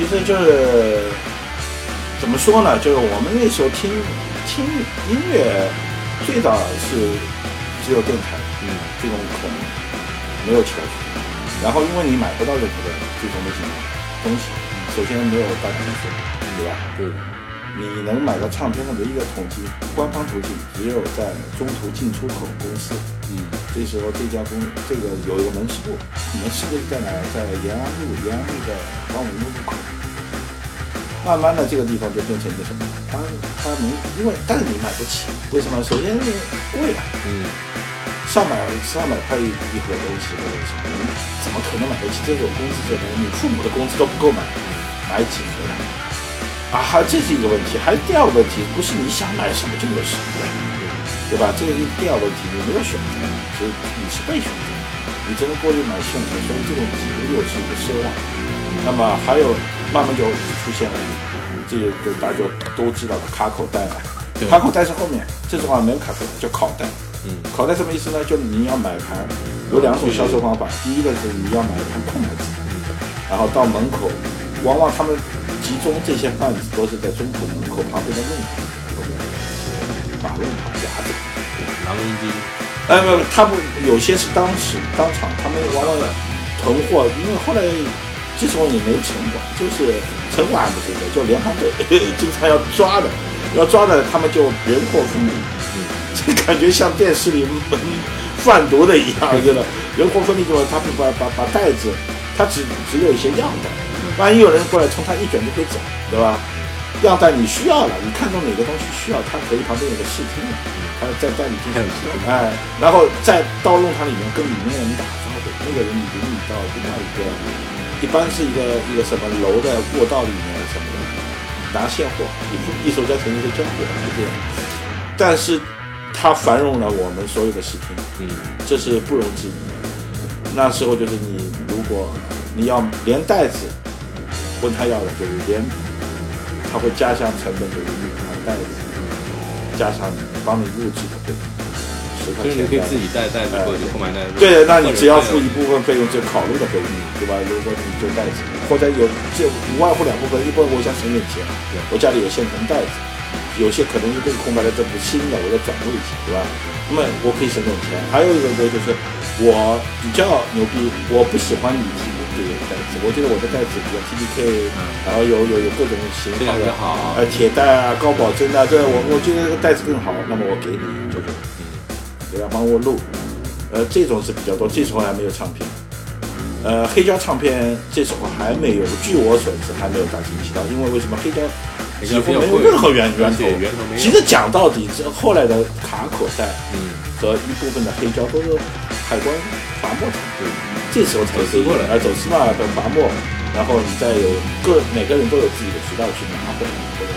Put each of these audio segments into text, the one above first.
其实就是怎么说呢？就是我们那时候听听音乐，最早是只有电台，嗯，这种可能没有其他渠道。然后因为你买不到任何的这种类型的东西，首先没有大量的税，对吧？对，你能买到唱片的唯一的统计官方途径，只有在中途进出口公司。嗯，这时候这家公这个有一个门市部，门市部在哪？在延安路，延安路的光明路路口。慢慢的，这个地方就变成一个什么？它它能因为但是你买不起，为什么？首先贵啊，嗯，上百上百块一盒东西或者什么，怎么可能买得起？这种工资水平，你父母的工资都不够买，买几盒呢？啊，这是一个问题，还有第二个问题，不是你想买什么就有什么的，对吧？这个是第二个问题，你没有选择，所以你是被选择，你只能过去买现成，所以这种几个又是一个奢望。那么还有慢慢就出现了，这个就大家就都知道的卡口袋了。卡口袋是后面，这种话没有卡口袋，叫口袋。嗯，口袋什么意思呢？就是你要买盘，有两种销售方法。第一个是你要买一盘空盘子，然后到门口，往往他们集中这些贩子都是在中途门口旁边的路旁马路旁夹着。狼人机，呃，不，他们有些是当时当场，他们往往囤货，因为后来这时候也没城管，就是城管不是的，就联防队经常要抓的，要抓的他们就人货分离，这 感觉像电视里嗯 贩毒的一样，真的，人货分离之后，他们把把把袋子，他只只有一些样袋，万一有人过来从他一卷就可以走，对吧？样袋你需要了，你看中哪个东西需要，它可以旁边有个试听的，他在带你进去试听，哎，然后再到弄堂里面跟里面的人打招呼，那个人引你到另外一个，一般是一个一个什么楼的过道里面什么的，拿现货，一一手在城一手交货，就这样。但是它繁荣了我们所有的视听，嗯，这是不容置疑的。那时候就是你如果你要连袋子问他要的，就是连他会加上成本，就是一盘袋子，加上帮你录制的费用，就是你可以自己带带入过去。对，那你只要付一部分费用，就考虑的费用，对吧？如果你就袋子，或者有这无外乎两部分，一部分我想省点钱，我家里有现成袋子，有些可能是这个空白的，这不新的，我再转入一下，对吧？那么我可以省点钱。还有一个呢，就是我比较牛逼，我不喜欢你提的这个袋子，我觉得我的袋子比较 TDK，然后有有有各种型号的好。呃，铁带啊、高保真啊，对我我觉得这个袋子更好，那么我给你就是，对吧？帮我录，呃，这种是比较多，这时候还没有唱片。呃，黑胶唱片这时候还没有，据我所知还没有大行其道，因为为什么黑胶几乎没有任何源源头，源头其实讲到底，这后来的卡口袋嗯，和一部分的黑胶都是海关罚没的，对，这时候才走私过来啊，走私嘛的罚没，然后你再有各每个人都有自己的渠道去拿回来，或者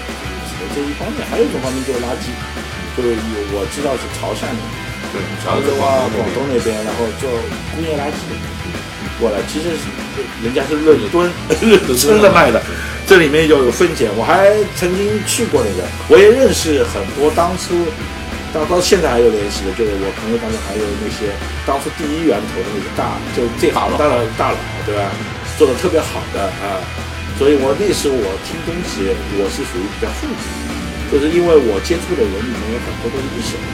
是这一方面，还有一种方面就是垃圾，就是有我知道是潮汕的。对，潮州啊、广东那边，然后做工业垃圾过来，其实是人家是论吨、论吨的卖的，这里面就有分拣。我还曾经去过那个，我也认识很多当初到到现在还有联系的，就是我朋友当中还有那些当初第一源头的那个大，就这行大佬大佬，对吧？做的特别好的啊，所以我那时候我听东西，我是属于比较负责，就是因为我接触的人里面有很多都是一手的。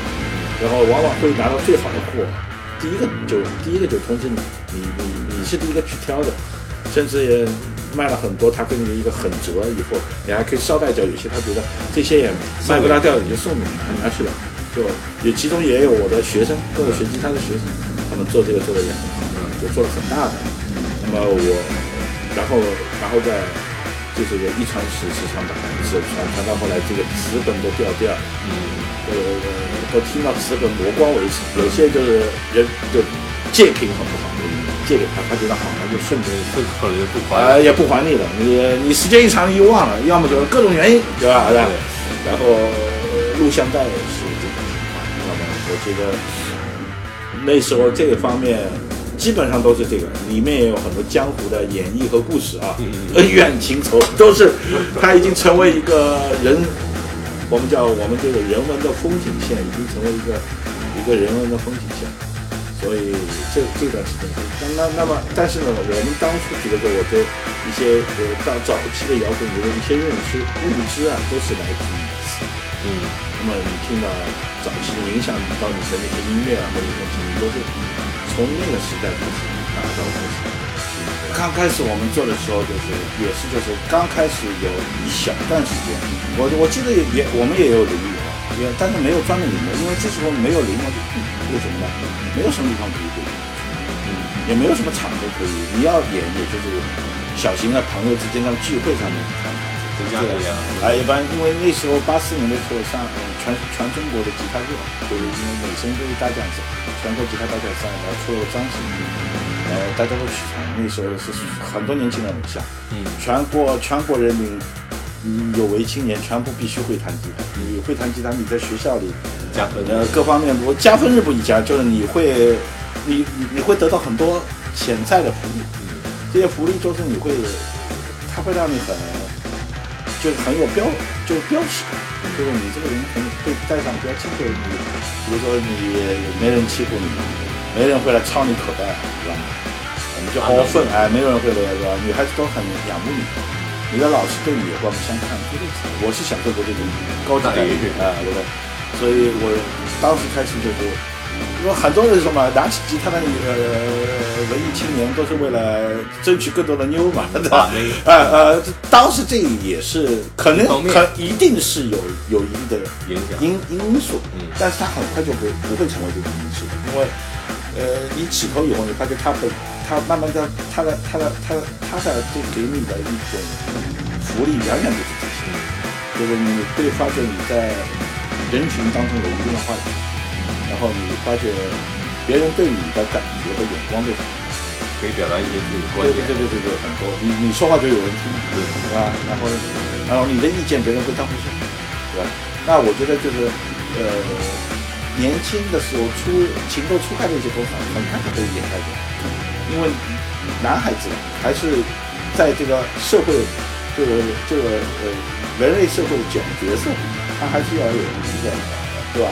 然后往往会拿到最好的货。第一个就第一个就通知你，你你你是第一个去挑的，甚至也卖了很多，他给你一个狠折以后，你还可以捎带脚，有些他觉得这些也卖不大掉，你就送你拿去了。就也其中也有我的学生，跟我学吉他的学生，他们做这个做的也很好，就做了很大的。那么我，然后然后再就是有一传十，十传百，十传传到后来这个词本都掉掉，嗯呃，都听到词本磨光为止。有些就是人就借品很不好，借给他，他觉得好，他就顺着这可能就不啊、还。也不还你了。你你时间一长你就忘了，要么就是各种原因，对吧？对然后录像带是这种情况。那么我觉得那时候这个方面基本上都是这个，里面也有很多江湖的演绎和故事啊，恩怨情仇都是，它已经成为一个人，我们叫我们这个人文的风景线，已经成为一个一个人文的风景线。所以这这段时间，那那那么，但是呢，我们当初觉得我对一些呃到早期的摇滚乐的一些认知认知啊，都是来自于此。嗯，那么你听到早期的影响到你的那些音乐啊或者东西，你都是从那个时代开始拿到开始。刚开始我们做的时候，就是也是就是刚开始有一小段时间，我我记得也我们也有淋雨啊，也但是没有专门淋的，因为这时候没有淋嘛，就为什么呢？没有什么地方可以淋，嗯，也没有什么场合可以，你要演也就是小型的朋友之间的聚会上面看。增加了呀。啊，一般因为那时候八四年的时候上呃全全中国的吉他热，就是因为美声都是大奖赛，全国吉他大奖赛，然后出了张信，然后大家都去唱，那时候是很多年轻人偶像，嗯，全国全国人民。嗯，有为青年全部必须会弹吉他。你会弹吉他，你在学校里加分呃各方面不加分是不一加，就是你会你你你会得到很多潜在的福利。这些福利就是你会，它会让你很就是很有标就是标识感，就是你这个人很被带上标签，就是你比如说你没人欺负你，没人会来抄你口袋，是吧？我们就好好混，哎，没有人会来，是吧？女孩子都很仰慕你。你的老师对你也刮目相看，我是享受过这种高级待遇啊，对不对？所以我当时开始就是，因为很多人说嘛，拿起吉他的呃文艺青年都是为了争取更多的妞嘛，对吧？呃呃，当时这也是可能可一定是有有一定的影响。因因素，嗯。但是他很快就不不会成为这种因素，因为呃，你起头以后，你发现他本他慢慢的他的他的他的他的这给你的一种福利远远不止这些，就是你会发觉你在人群当中有一定的话语权，然后你发觉别人对你的感觉和眼光都很可以表达一些自己的观点。对对对对对，很多。你你说话就有人听，对吧？然后然后你的意见别人会当回事，对吧？那我觉得就是呃，年轻的时候出情窦初开的一些多少，很快就被掩盖掉，因为男孩子还是在这个社会这个这个呃人类社会的角角色，他还是要有一个对吧？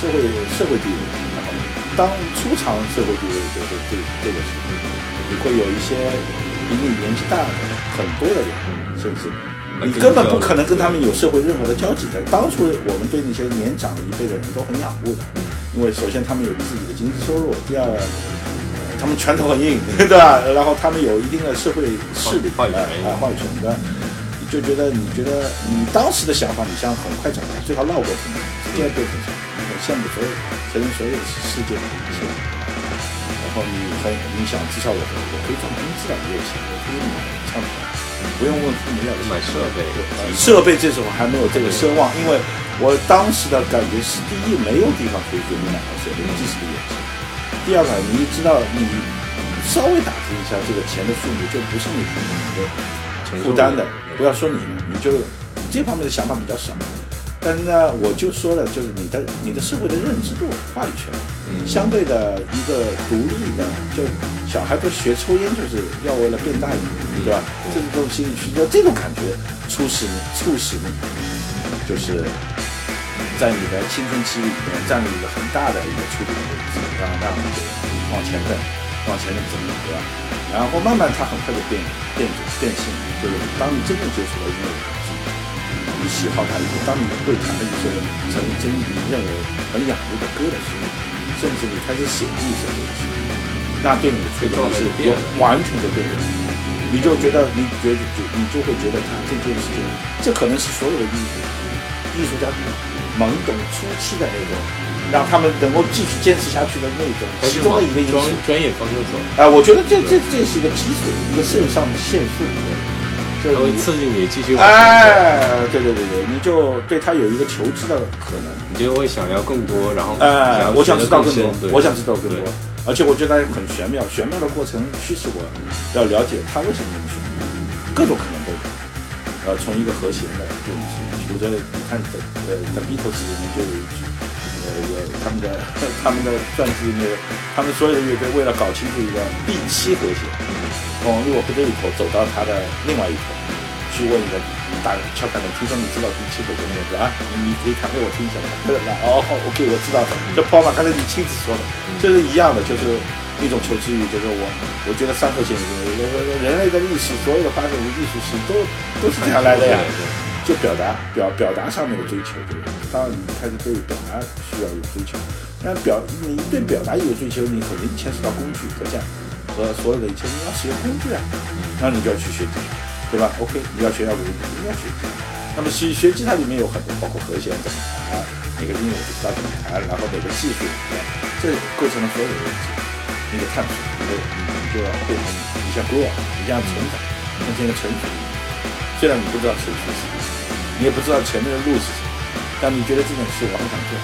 社会社会地位，然后当初尝社会地位就是这这个时候，你会有一些比你年纪大的很多的人，甚至你根本不可能跟他们有社会任何的交集的。当初我们对那些年长一辈的人都很仰慕的，因为首先他们有自己的经济收入，第二。他们拳头很硬，对吧？然后他们有一定的社会势力，啊，话语权，对吧？你就觉得，你觉得你当时的想法，你想很快长大，最好绕过去，直接变成什么？很羡慕所有承认所有世界的一切。然后你很你想，至少我我可以赚工资了，也有钱，我可以买唱片，不用问父母要钱买设备呃设备这时候还没有这个奢望，因为我当时的感觉是，第一没有地方可以给你买到设备，即使是有钱。第二个，你知道你稍微打听一下这个钱的数目，就不是你能负担的。不要说你，你就这方面的想法比较少。但是呢，我就说了，就是你的你的社会的认知度、话语权，相对的一个独立的，就小孩不是学抽烟就是要为了变大一点，对吧？这种心理需求，这种感觉促使你促使你，就是在你的青春期里面占了一个很大的一个出口的位置，让让你往前的往前的走，对吧？然后慢慢他很快就变变变性，就是当你真正接触到音乐你喜好它以后，当你会弹的一些曾经你认为很仰慕的歌的时候，甚至你开始写一首歌的时候，那对你的触动是有完全的对的。你就觉得，你觉得你就会觉得他这件事情，这可能是所有的艺术艺术家懵懂初期的那种，让他们能够继续坚持下去的那种其中的一个因素专。业方向走，啊，我觉得这这这是一个基础，一个肾上腺素，就是你它会刺激你继续往前走，哎，对对对对，你就对他有一个求知的可能。你就会想要更多，然后哎，我想知道更多我想知道更多，而且我觉得很玄妙，玄妙的过程驱使我要了解他为什么那么玄妙，各种可能都有。呃，从一个和弦的就是，比如说你看的呃，The Beatles 里面就有一句，呃，有他们的他们的传记里面，他们所有的乐队为了搞清楚一个 B 七和弦，从利物浦这一头走到它的另外一头，去去问一个打敲开门，听说你知道第七口诀那个字啊？你你可以弹给我听一下吗？那哦，OK，我知道的。这跑马刚才你亲自说的，这是一样的，就是一种求知欲，就是我我觉得三和弦人类的历史，所有的发展的艺术史都都是这样来的呀。就表达表表达上面的追求，对吧？当然你开始对表达需要有追求，但表你对表达有追求，你肯定牵涉到工具和这样和所有的一切，你要使用工具啊，那你就要去学吉他，对吧？OK，你要学要鼓，你要学吉他。那么学学吉他里面有很多，包括和弦怎么弹啊，哪个音我不知道怎么弹，然后哪个技术，这构成了所有的问题。你得探索，你得你就要变成你像 grow，你像成长，变成一个成熟。虽然你不知道成熟是什么。你也不知道前面的路是什么，但你觉得这件事我很想做，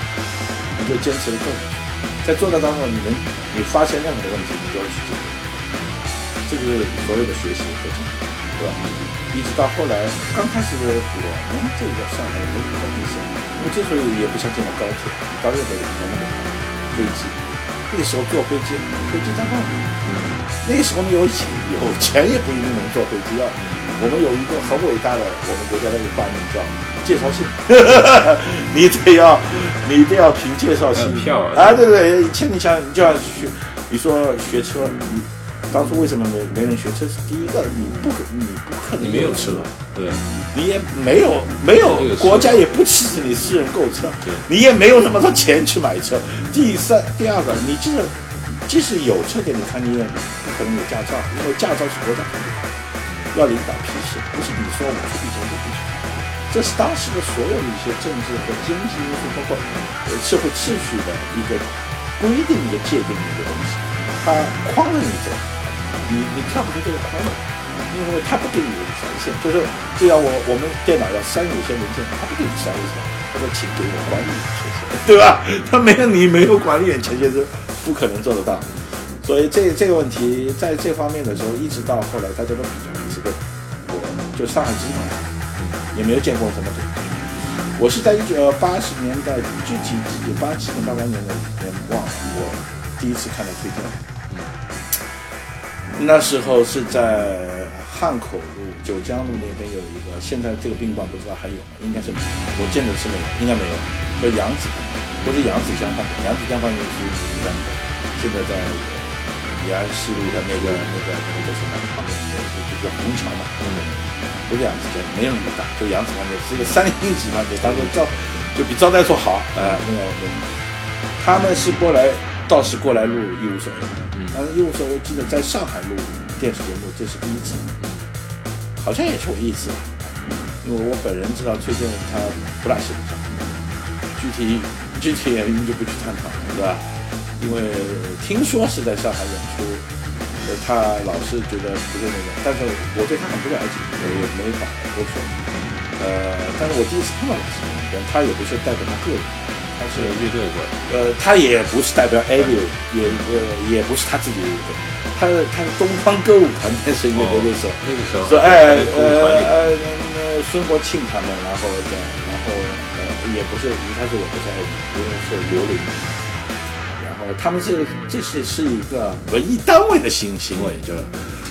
你就坚持的做下去。在做的当中，你能你发现任何的问题，你就要去解决。这就是所有的学习和成长，对吧？一直到后来，刚开始的我们这个上海都很明显，因为这时候也不像见到高铁，到任何地方那个飞机，那个时候坐飞机，飞机在外面，那个时候你有钱，有钱也不一定能坐飞机啊。我们有一个很伟大的我们国家的一个发明叫介绍信，你得要，你得要凭介绍信票啊，对对，以前你想你就要去，你说学车，你当初为什么没没人学车？是第一个，你不可，你不可能没有车，对，你也没有没有国家也不支持你私人购车，你也没有那么多钱去买车。第三，第二个，你就是即使有车给你看，你也不可能有驾照，因为驾照是国家。要领导批示，不是你说我出笔钱就必须。这是当时的所有的一些政治和经济因素，包括呃社会秩序的一个规定、一个界定的一个东西，它框了你走，你你跳不出这个框的，因为它不给你权限，就是就像我我们电脑要删有些文件，它不给你删为什么？他说请给我管理权限，对吧？他没有你没有管理权限是不可能做得到。所以这这个问题在这方面的时候，一直到后来大家都比较这个，我就上海集团也没有见过什么。我是在一九八十年代具体几八七年八八年的也忘了，我第一次看到推荐。那时候是在汉口路九江路那边有一个，现在这个宾馆不知道还有吗？应该是没有我见的是没有，应该没有。叫扬子，不是扬子江饭店，扬子江饭店是一样的，现在在。延安西路的那个那个那个什么旁边那个就叫虹桥嘛，嗯，不是扬子江，没有那么大，就扬子饭店是一个三星级饭店，当时招就比招待所好，呃，那个他们是过来倒是过来录《一无所有》，嗯，但是《一无所有》记得在上海录电视节目，这是第一次，好像也是我一次吧，因为我本人知道崔健他不大喜欢具体具体原因就不去探讨了，对吧？因为听说是在上海演出，呃，他老是觉得不是那个，但是我对他很不了解，我也没法多说。呃，但是我第一次看到他，他也不是代表他个人，他是乐队过来。呃，他也不是代表 a v i 也呃也不是他自己乐队，他他是东方歌舞团那是乐队那时候，那个时候，说哎呃呃呃孙国庆他们，然后这样，然后呃也不是一开始也不是 a v i 因为是刘玲。他们是这是是一个文艺单位的行行为，就是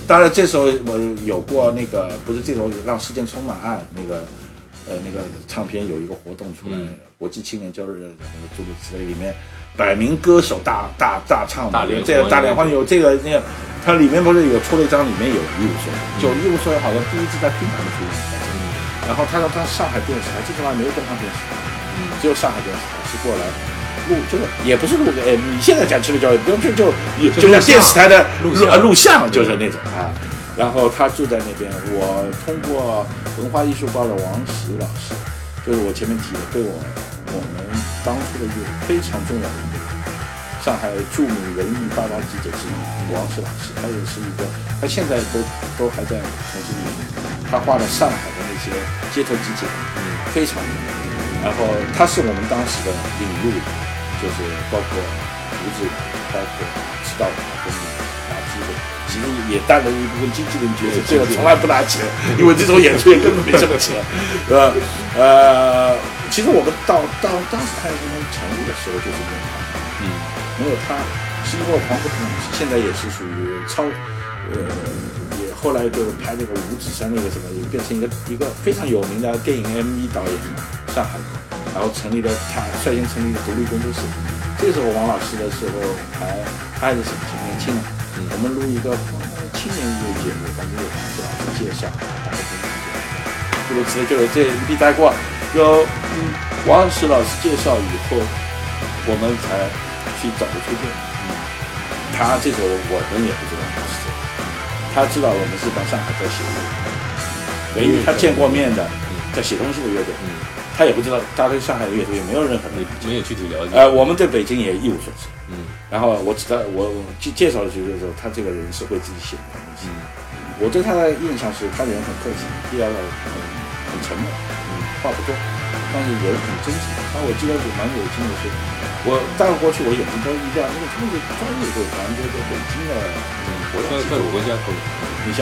当然这时候我有过那个不是这种让世界充满爱那个呃那个唱片有一个活动出来，国际青年交流日诸如此类里面百名歌手大大大唱大联这个大联欢有这个那个它里面不是有出了一张里面有一无所有，就一无所有好像第一次在拼盘的出现，然后他说他上海电视台这地方没有东方电视台，只有上海电视台是过来。录就是也不是录个，哎，你现在讲吃的教育，不用就就就像电视台的录像，录像就是那种啊。然后他住在那边，我通过文化艺术报的王石老师，就是我前面提的，对我我们当初的一个非常重要的一个上海著名文艺八大记者之一王石老师，他也是一个，他现在都都还在从事艺，他画了上海的那些街头记者，嗯，非常有名。然后他是我们当时的领路。就是包括胡子，包括知道跟拿机会，其实也担了一部分经纪人角色，这个从来不拿钱，因为这种演出也根本没这么钱，是吧？呃，其实我们到到当时太阳公成立的时候就是没有他，嗯，没有他，是因为黄河同现在也是属于超，呃，也后来就拍那个五指山那个什么，也变成一个一个非常有名的电影 MV 导演，上海，然后成立了他率先成立了独立工作室。这时候王老师的时候还他还是挺年轻的，我们录一个青年音乐节目，反正有王老师介绍，大概就是这样。诸如此类，就是这一笔带过，有嗯王石老师介绍以后，我们才去找的推荐。他这时候我们也不知道他是谁，他知道我们是帮上海在写乐队，唯一他见过面的在写东西的乐队，他也不知道，他对上海的乐队也没有任何的没没有具体了解。呃，我们对北京也一无所知。嗯然后我知道，我介介绍的时候就是说，他这个人是会自己写的东西。嗯我对他的印象是，他人很客气，第二个很很沉默，嗯，话不多，但是人很真诚。但我记得是蛮有劲的是，我带过去，我眼睛都一亮，因为他们是专业队，反正就是北京的，嗯，国在在家级我国家可你像，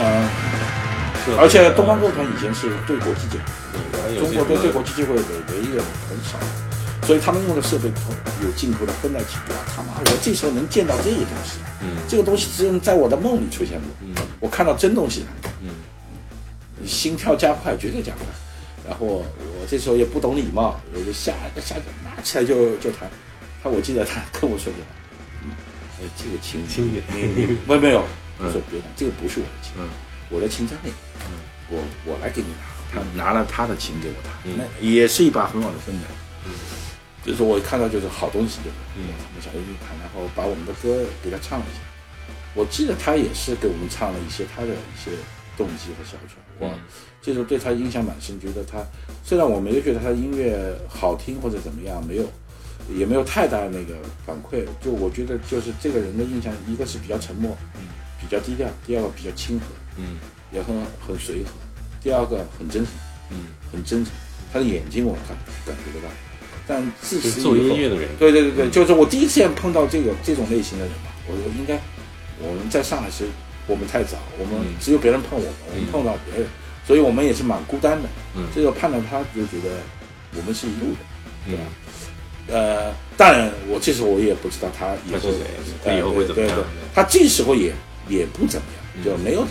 是而且东方乐团以前是对国际接轨，还有中国对对国国际接轨的唯一的很少，所以他们用的设备有进步的分在一起，哇他妈，我这时候能见到这个东西，嗯这个东西只有在我的梦里出现过，嗯我看到真东西了。嗯心跳加快，绝对加快。然后我这时候也不懂礼貌，我就下下拿起来就就弹。他我记得他跟我说的，嗯，哎，这个琴轻点你你没没有，嗯我说别弹，这个不是我的琴，嗯我的琴在那里，嗯我我来给你拿。他拿了他的琴给我弹，嗯那也是一把很好的分的。嗯就是说我看到就是好东西，对吧？嗯我想一弹，然后把我们的歌给他唱了一下。我记得他也是给我们唱了一些他的一些动机和小曲。我嗯这时候对他印象蛮深，觉得他虽然我没有觉得他的音乐好听或者怎么样，没有也没有太大的那个反馈。就我觉得就是这个人的印象，一个是比较沉默，嗯。比较低调；第二个比较亲和，嗯。也很很随和；第二个很真诚，嗯，很真诚。他的眼睛我感感觉得到，但自此以后音乐的人，对对对对，就是我第一次见碰到这个这种类型的人嘛，我说应该我们在上海时我们太早，我们嗯。只有别人碰我们，我们碰到别人，所以我们也是蛮孤单的。嗯这个看到他就觉得我们是一路的，对吧？嗯呃，当然我这时候我也不知道他以后他以后会怎么样对对对他这时候也也不怎么样，就没有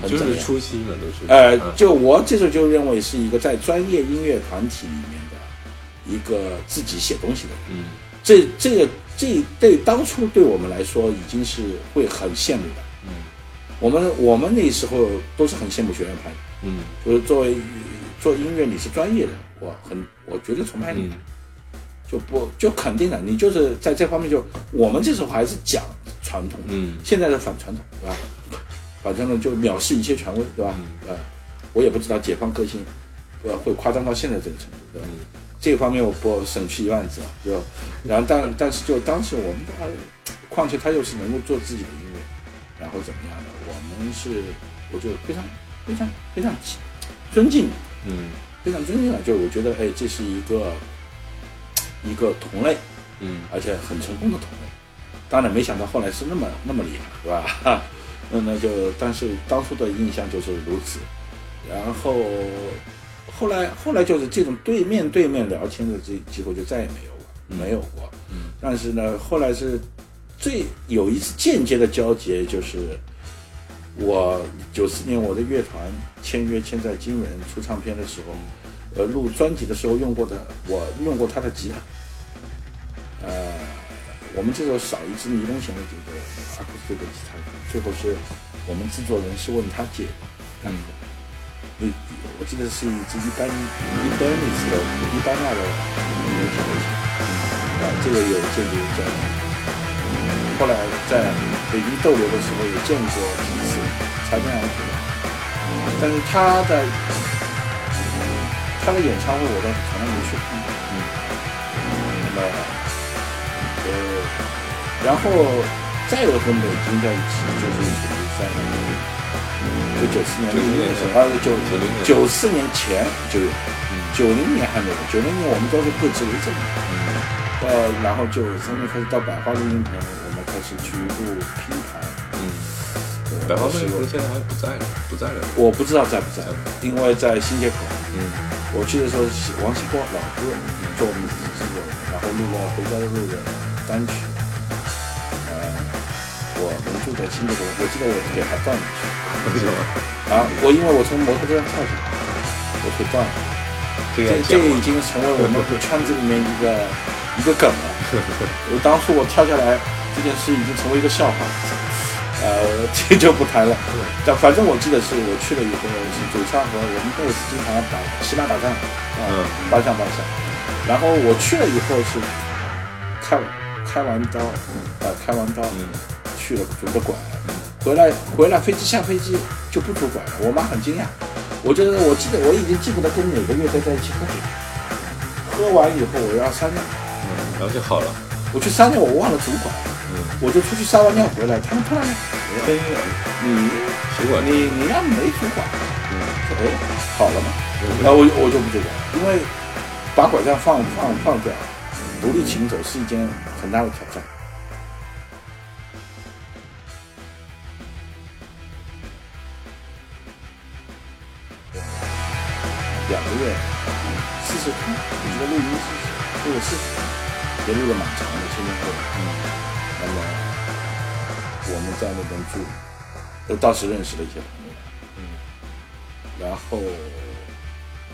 很怎么样。初期嘛，都是呃嗯，就我这时候就认为是一个在专业音乐团体里面的一个自己写东西的人。嗯这这个这对当初对我们来说已经是会很羡慕的。嗯我们我们那时候都是很羡慕学院派的，嗯就是作为做音乐你是专业的，我很我绝对崇拜你的，嗯就不就肯定的，你就是在这方面就我们这时候还是讲传统，嗯现在的反传统，对吧？反正呢就藐视一切权威，对吧？呃，我也不知道解放个性，呃，会夸张到现在这个程度，对吧？嗯这个方面我不省去一万字啊，就然后但但是就当时我们大家，况且他又是能够做自己的音乐，然后怎么样的，我们是我就非常非常非常尊敬，嗯非常尊敬的，就是我觉得哎，这是一个一个同类，嗯而且很成功的同类。当然没想到后来是那么那么厉害，是吧？哈，那那就但是当初的印象就是如此，然后后来后来就是这种对面对面聊天的这机会就再也没有了，没有过。嗯但是呢，后来是最有一次间接的交接，就是我九四年我的乐团签约签在金人出唱片的时候，呃，录专辑的时候用过的，我用过他的吉他，呃，我们这时候少一支尼龙弦的这个阿库斯的吉他，最后是我们制作人是问他借的，那我记得是一支一般一般那次的一般那的尼龙弦的吉他。啊，这个有间接交流。后来在北京逗留的时候也见过几次，擦肩而过。但是他的他的演唱会我倒是从来没去看过。嗯，那么呃，然后再有跟北京在一起，就是在就九四年90年的时候，啊，九90年九四年前就有，九零年还没有，九零年我们都是各自为政。嗯到然后九三年开始到百花录音棚，我们开始去录拼盘。百花是乐现在还不在了，不在了。我不知道在不在，因为在新街口。嗯我去的时候，王希波老哥做我们自己制作人，然后录了《回家的路》人单曲。呃，我们住在新街口，我记得我给他断了去。为什么？啊，我因为我从摩托车上跳下来，我腿断了。这这这已经成为我们圈子里面一个一个梗了。我当初我跳下来这件事已经成为一个笑话，呃，这就不谈了。但反正我记得是我去了以后是主唱和我们那是经常打骑马打仗啊，八项八项。然后我去了以后是开完开完刀啊，开完刀去了拄着拐，回来回来飞机下飞机就不拄拐了，我妈很惊讶。我觉得我记得我已经记不得跟哪个乐队在一起喝酒，喝完以后我要撒尿，嗯，然后就好了。我去撒尿，我忘了拄拐，嗯，我就出去撒完尿回来，他们突然哎，你血管你你要没拄拐，嗯，哎好了嘛，然后我我就不拄拐，因为把拐杖放放放掉，独立行走是一件很大的挑战。两个月，四十天，我觉得录音是录了四十，也录了蛮长的前前后后。嗯，那么我们在那边住，都当时认识了一些朋友。嗯，然后，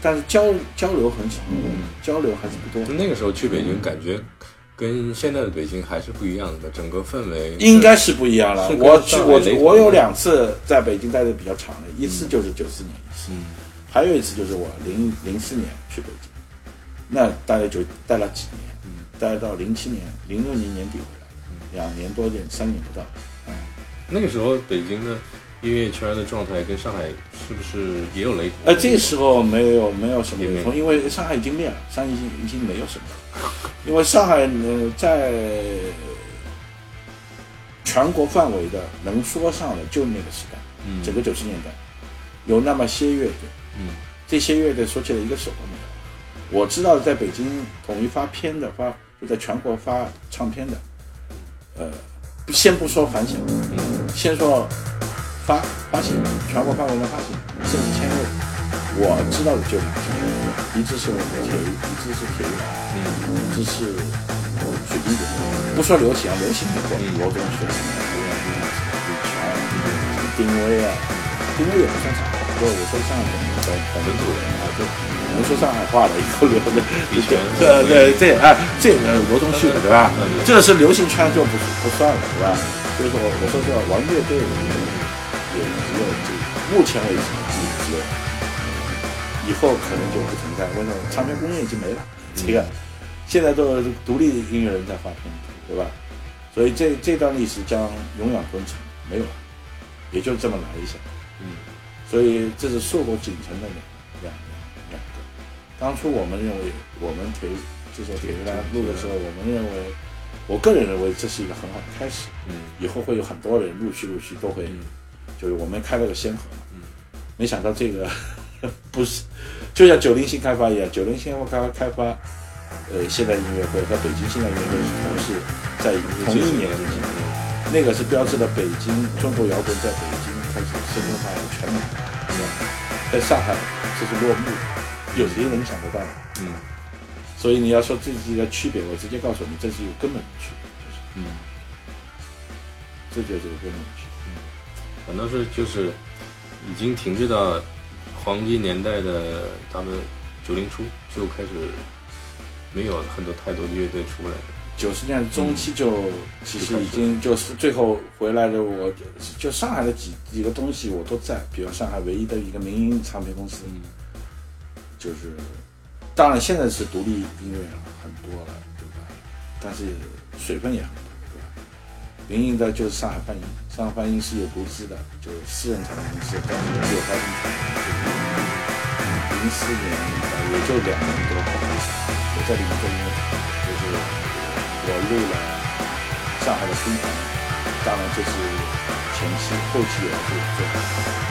但是交交流很少，交流还是不多。那个时候去北京，感觉跟现在的北京还是不一样的，整个氛围应该是不一样了。我去我我有两次在北京待的比较长的，一次就是九四年一次，嗯还有一次就是我零零四年去北京，那大概就待了几年，嗯待到零七年零六年年底两年多点，三年不到。那个时候北京的音乐圈的状态跟上海是不是也有雷同？呃，这时候没有没有什么雷同，因为上海已经灭了，上海已经已经没有什么了，因为上海呃在全国范围的能说上的就那个时代，嗯整个九十年代有那么些乐队，嗯这些乐队说起来一个手都没有。我知道在北京统一发片的发就在全国发唱片的，呃，先不说反响，嗯先说发发行，全国范围的发行，甚至签约，我知道的就两支，一支是我们铁一，一支是铁一，嗯一支是水晶姐。不说流行啊，流行没过，嗯罗中学什么的，李泉、丁薇啊，丁薇也不算上海，不过我说上海本本本土人啊，就能说上海话的一口流的，李泉对对这哎这个罗中旭的对吧嗯？这个是流行圈就不不算了对吧？所以说我我说是玩乐队的也只有这目前为止只只有，以后可能就不存在。为什么？唱片工业已经没了，这个现在都是独立音乐人在发片，对吧？所以这这段历史将永远封存，没有了，也就这么来一下。嗯所以这是硕果仅存的两两两两个。当初我们认为，我们铁这首铁鱼来录的时候，我们认为，我个人认为这是一个很好的开始。嗯以后会有很多人陆续陆续都会，就是我们开了个先河嘛。嗯没想到这个 不是，就像九零新开发一样，九零新开发开发，呃，现代音乐会和北京现代音乐会是同时在同一年进行的。那个是标志了北京中国摇滚在北京开始深入化的全面，对吧？在上海这是。落幕，有谁能想得到？嗯所以你要说这几个区别，我直接告诉你，这是。有根本的区别，嗯，这就是。有根本的区别。反倒是。就是。已经停滞到黄金年代的他们九零初就开始没有很多太多的乐队出来。九十年代中期就其实已经就是最后回来的，我就上海的几几个东西我都在，比如上海唯一的一个民营唱片公司，嗯就是当然现在是独立音乐了很多了，对吧？但是水分也很多，对吧？民营的就是上海泛音，上海泛音是有独资的，就是私人唱片公司，但是有发行厂。零四年也就两年多，我在里面做音乐，就是我录了上海的军团，当然这是前期，后期也是做。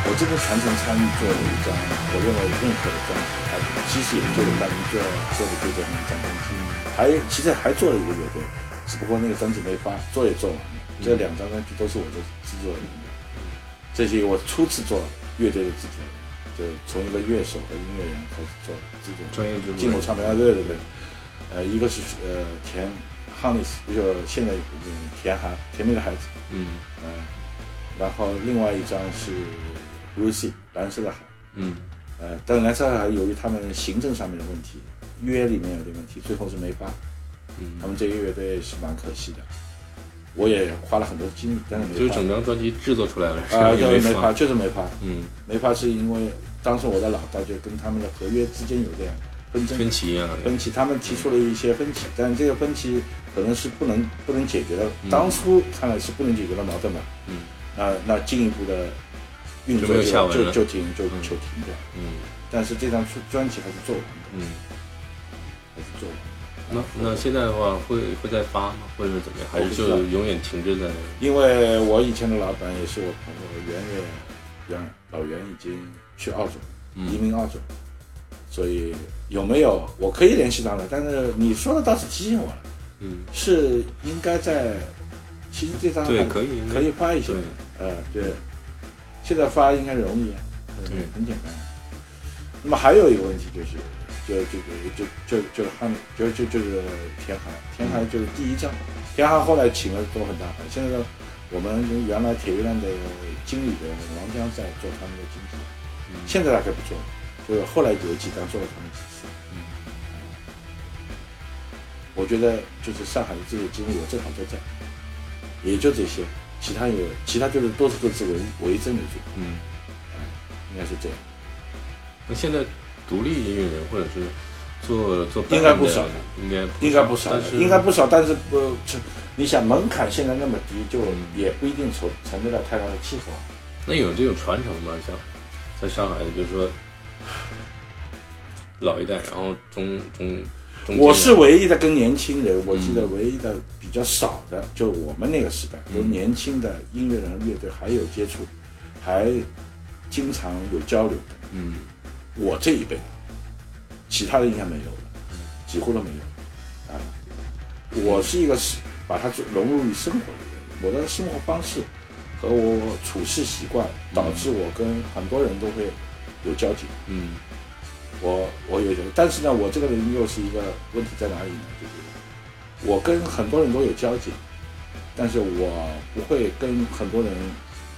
我这边全程参与做了一张，我认为任何的专辑，还其实也就是当年做做的这张张专辑，还其实还做了一个乐队，只不过那个专辑没发，做也做完了。这两张专辑都是我的制作人的，这些我初次做乐队的制作人，就从一个乐手和音乐人开始做制作人。专业制作人进入唱片啊，对对对，呃，一个是呃田 Hannes，就现在嗯田涵甜蜜的孩子，嗯。嗯、然后另外一张是 Lucy，蓝色的海，嗯。呃，但蓝色的海由于他们行政上面的问题，约里面有点问题，最后是没发。嗯。他嗯，们这个乐队是蛮可惜的，我也花了很多精力，但是没就是。整张专辑制作出来了，啊，也就是没发，发。就是没发，嗯，没发是因为当时我的老大就跟他们的合约之间有点纷争，分歧啊，分歧，他们提出了一些分歧，但这个分歧可能是不能不能解决的，嗯当初看来是不能解决的矛盾嘛，嗯那那进一步的运作就就停就嗯就停掉，嗯但是这张专专辑还是做完的，嗯。还是做完的。那那现在的话会会再发吗？或者是怎么样？还是就永远停滞在那里？因为我以前的老板也是我朋友袁岳，袁老袁已经去澳洲移嗯民澳洲，所以有没有我可以联系他的，但是你说的倒是提醒我了，嗯，是应该在，其实这张还对可以可以发一些对，呃对，现在发应该容易，嗯对很简单。那么还有一个问题就是，就这个就就就汉就就就是天寒，天寒就是第一张，天寒后来请了都很大牌，现在呢我们原来铁玉兰的经理的王江在做他们的经纪，嗯。现在大概不做了，就是后来有几张做了他们几次。嗯我觉得就是上海的这些经历，我正好都在，也就这些，其他有其他就是都是各自为为政的主，嗯，应该是这样。那现在独立音乐人或者是做做应该不少的，应该应该不少但是，应该不少，但是不，这你想门槛现在那么低，就嗯也不一定承承得了太大的气候。那有这种传承吗？像在上海，比如说老一代，然后中中中，我是唯一的跟年轻人，我记得嗯唯一的比较少的，就我们那个时代，跟年轻的音乐人乐队还有接触，还经常有交流的。嗯我这一辈，其他的应该没有了，几乎都没有。啊，我是一个是把它融入于生活里的人，我的生活方式和我处事习惯，导致我跟很多人都会有交集。嗯我我有但是呢，我这个人又是一个问题在哪里呢？就是我跟很多人都有交集，但是我不会跟很多人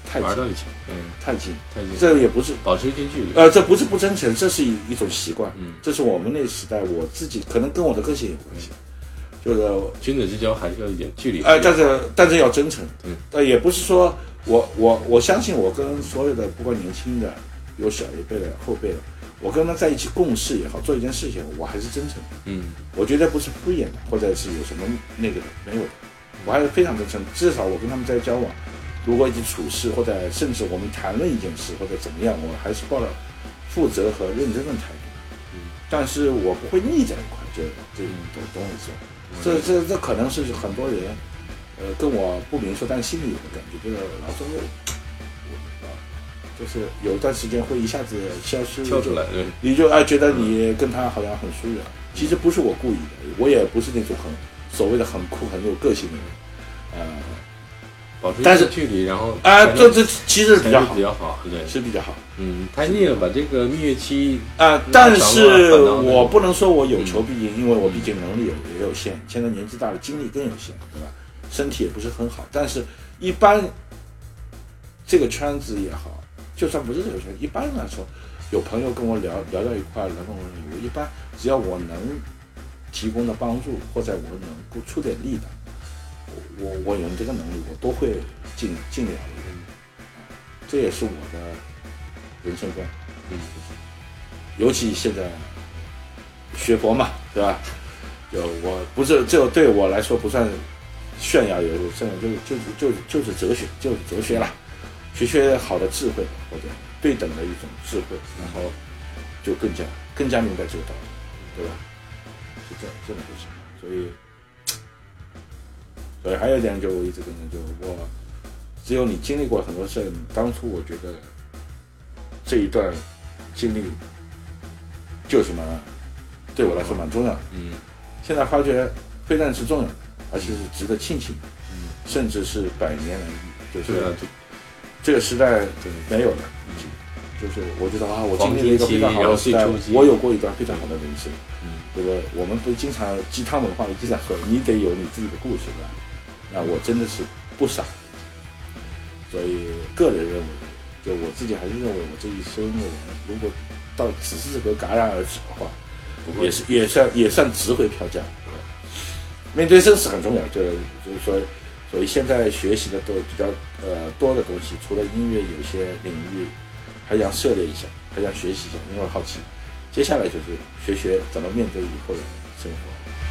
太近。玩到一起，嗯，太近，太近，这也不是保持一定距离，呃，这不是不真诚，这是一一种习惯。嗯，这是我们那时代，我自己可能跟我的个性有关系，就是君子之交还是要一点距离，呃，但是但是要真诚，嗯，呃，也不是说我我我相信我跟所有的不管年轻的，有小一辈的后辈的，我跟他在一起共事也好，做一件事情，我还是真诚的，嗯。我绝对不是敷衍的，或者是有什么那个的没有。的，我还是非常真诚，至少我跟他们在交往，如果一起处事，或者甚至我们谈论一件事或者怎么样，我还是抱着负责和认真的态度。嗯，但是我不会腻在一块，这这懂懂我意思吗？这这这可能是很多人，呃，跟我不明说，但心里有个感觉，就是老周，我啊，就是有一段时间会一下子消失，跳出来，嗯你就哎觉得你跟他好像很疏远，其实不是我故意的，我也不是那种很所谓的很酷很有个性的人，呃，保持一但是定距离，然后啊，这这其实比较好。比，较好，对，是比较好。嗯，太腻了，把这个蜜月期，啊，但是我不能说我有求必应，因为我毕竟能力有也有限，现在年纪大了，精力更有限，对吧？身体也不是很好，但是一般这个圈子也好，就算不是这个圈，一般来说，有朋友跟我聊聊到一块儿，然后我一般只要我能提供的帮助，或者我能够出点力的，我我我有这个能力，我都会尽尽了的。这也是我的人生观。嗯尤其现在学佛嘛，对吧？就我不是这对我来说不算炫耀，也不算就就是就是就是哲学，就是哲学啦，学学好的智慧或者对等的一种智慧，然后就更加更加明白这个道理，对吧？是这这么回事，所以 所以还有一点就我一直跟人就我只有你经历过很多事儿，当初我觉得这一段经历就是蛮对我来说蛮重要的。嗯现在发觉非但是重要，而且是值得庆幸的，嗯，甚至是百年难遇。就是对啊，就这个时代对，没有了。就是我觉得啊，我经历了一个非常好的时代我有过一段非常好的人生。嗯这个我们不是经常鸡汤文化一直在喝，你得有你自己的故事吧？那我真的是不傻，所以个人认为，就我自己还是认为，我这一生我如果到此时此刻戛然而止的话，也是也算也算值回票价。面对生死很重要，就就是说，所以现在学习的都比较呃多的东西，除了音乐，有些领域还想涉猎一下，还想学习一下，因为好奇。接下来就是学学怎么面对以后的生活。